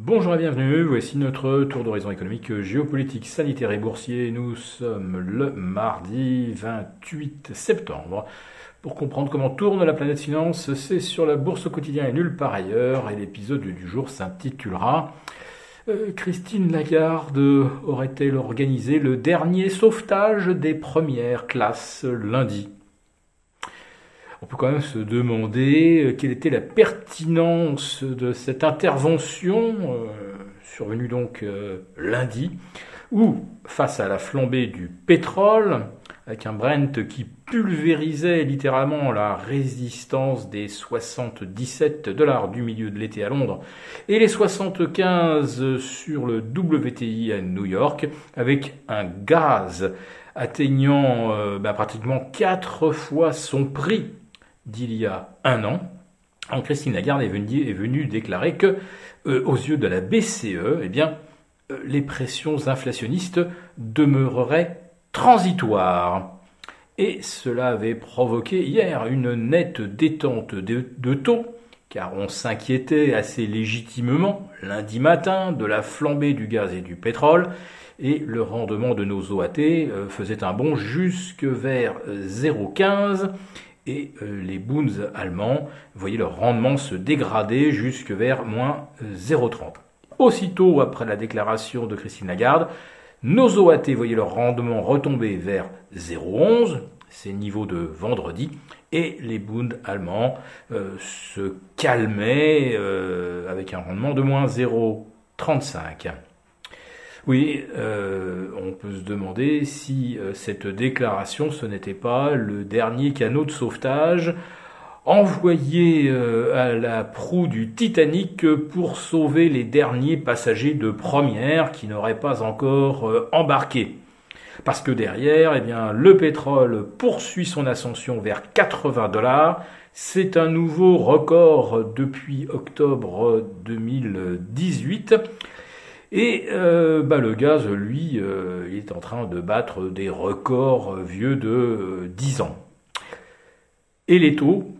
Bonjour et bienvenue, voici notre tour d'horizon économique, géopolitique, sanitaire et boursier. Nous sommes le mardi 28 septembre. Pour comprendre comment tourne la planète finance, c'est sur la bourse au quotidien et nulle part ailleurs. Et l'épisode du jour s'intitulera euh, Christine Lagarde aurait-elle organisé le dernier sauvetage des premières classes lundi? On peut quand même se demander euh, quelle était la pertinence de cette intervention, euh, survenue donc euh, lundi, où, face à la flambée du pétrole, avec un Brent qui pulvérisait littéralement la résistance des 77 dollars du milieu de l'été à Londres et les 75 sur le WTI à New York, avec un gaz atteignant bah, pratiquement quatre fois son prix d'il y a un an, Christine Lagarde est venue, déclarer que, euh, aux yeux de la BCE, eh euh, les pressions inflationnistes demeureraient transitoires. Et cela avait provoqué hier une nette détente de, taux, car on s'inquiétait assez légitimement lundi matin de la flambée du gaz et du pétrole, et le rendement de nos OAT euh, faisait un bond jusque vers 0,15 et euh, les Bunds allemands, voyez leur rendement se dégrader jusque vers moins 0,30. Aussitôt après la déclaration de Christine Lagarde, nos OAT, voyez leur rendement retomber vers 0,11, ces niveaux de vendredi, et les Bunds allemands euh, se calmaient euh, avec un rendement de moins 0,35. Oui, euh, on peut se demander si euh, cette déclaration, ce n'était pas le dernier canot de sauvetage envoyé euh, à la proue du Titanic pour sauver les derniers passagers de première qui n'auraient pas encore embarqué. Parce que derrière, eh bien, le pétrole poursuit son ascension vers 80 dollars. C'est un nouveau record depuis octobre 2018. Et euh, bah, le gaz, lui, euh, il est en train de battre des records vieux de 10 euh, ans. Et les taux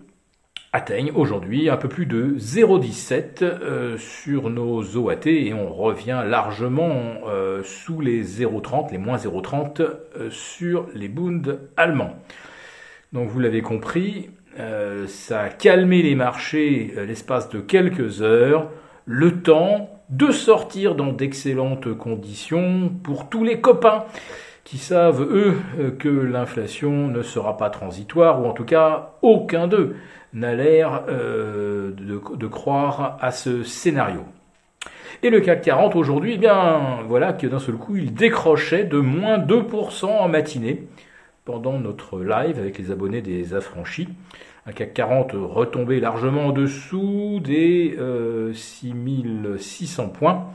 atteignent aujourd'hui un peu plus de 0,17 sur nos OAT et on revient largement sous les 0,30, les moins 0,30 sur les Bund allemands. Donc vous l'avez compris, ça a calmé les marchés l'espace de quelques heures, le temps de sortir dans d'excellentes conditions pour tous les copains qui savent, eux, que l'inflation ne sera pas transitoire, ou en tout cas, aucun d'eux n'a l'air euh, de, croire à ce scénario. Et le CAC 40 aujourd'hui, eh bien, voilà que d'un seul coup, il décrochait de moins 2% en matinée pendant notre live avec les abonnés des affranchis un CAC 40 retombé largement en dessous des 6600 euh, points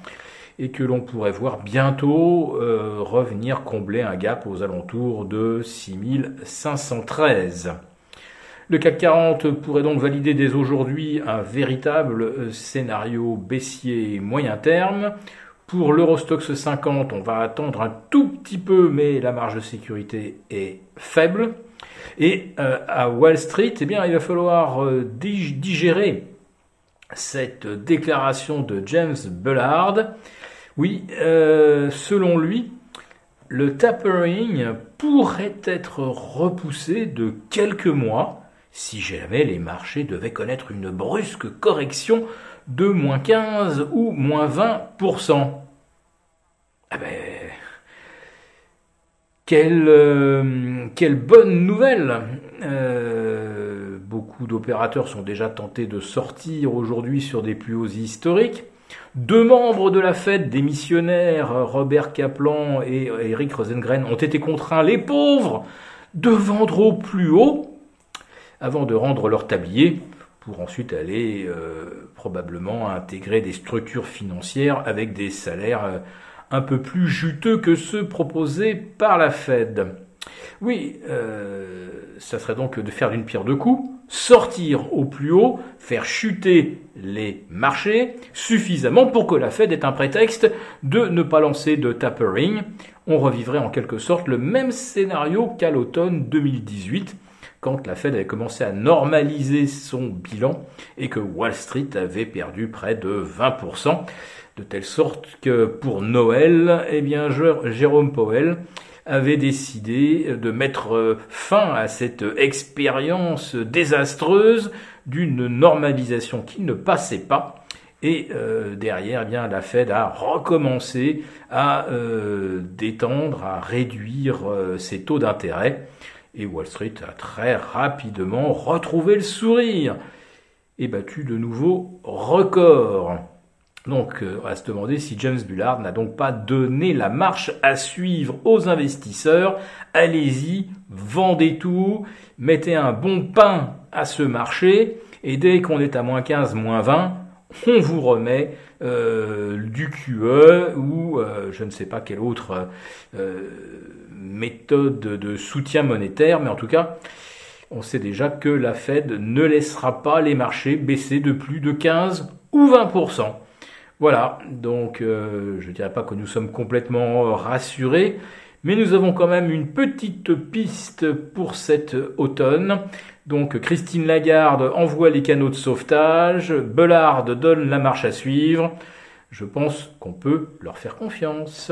et que l'on pourrait voir bientôt euh, revenir combler un gap aux alentours de 6513. Le CAC 40 pourrait donc valider dès aujourd'hui un véritable euh, scénario baissier moyen terme. Pour l'Eurostox 50, on va attendre un tout petit peu, mais la marge de sécurité est faible. Et euh, à Wall Street, eh bien, il va falloir euh, digérer cette déclaration de James Bullard. Oui, euh, selon lui, le tapering pourrait être repoussé de quelques mois si jamais les marchés devaient connaître une brusque correction de moins 15 ou moins 20%. Ah ben, quelle, euh, quelle bonne nouvelle euh, Beaucoup d'opérateurs sont déjà tentés de sortir aujourd'hui sur des plus hauts historiques. Deux membres de la fête, des missionnaires, Robert Kaplan et Eric Rosengren, ont été contraints, les pauvres, de vendre au plus haut avant de rendre leur tablier pour ensuite aller euh, probablement intégrer des structures financières avec des salaires un peu plus juteux que ceux proposés par la Fed. Oui, euh, ça serait donc de faire d'une pierre deux coups, sortir au plus haut, faire chuter les marchés suffisamment pour que la Fed ait un prétexte de ne pas lancer de tapering. On revivrait en quelque sorte le même scénario qu'à l'automne 2018 quand la Fed avait commencé à normaliser son bilan et que Wall Street avait perdu près de 20%. de telle sorte que pour Noël, eh bien, Jérôme Powell avait décidé de mettre fin à cette expérience désastreuse d'une normalisation qui ne passait pas. Et euh, derrière, eh bien, la Fed a recommencé à euh, détendre, à réduire euh, ses taux d'intérêt. Et Wall Street a très rapidement retrouvé le sourire et battu de nouveaux records. Donc, euh, on va se demander si James Bullard n'a donc pas donné la marche à suivre aux investisseurs. Allez-y, vendez tout, mettez un bon pain à ce marché, et dès qu'on est à moins 15, moins 20, on vous remet euh, du QE ou euh, je ne sais pas quelle autre méthode de soutien monétaire, mais en tout cas, on sait déjà que la Fed ne laissera pas les marchés baisser de plus de 15 ou 20%. Voilà, donc euh, je ne dirais pas que nous sommes complètement rassurés, mais nous avons quand même une petite piste pour cet automne. Donc Christine Lagarde envoie les canaux de sauvetage, Bellard donne la marche à suivre. Je pense qu'on peut leur faire confiance.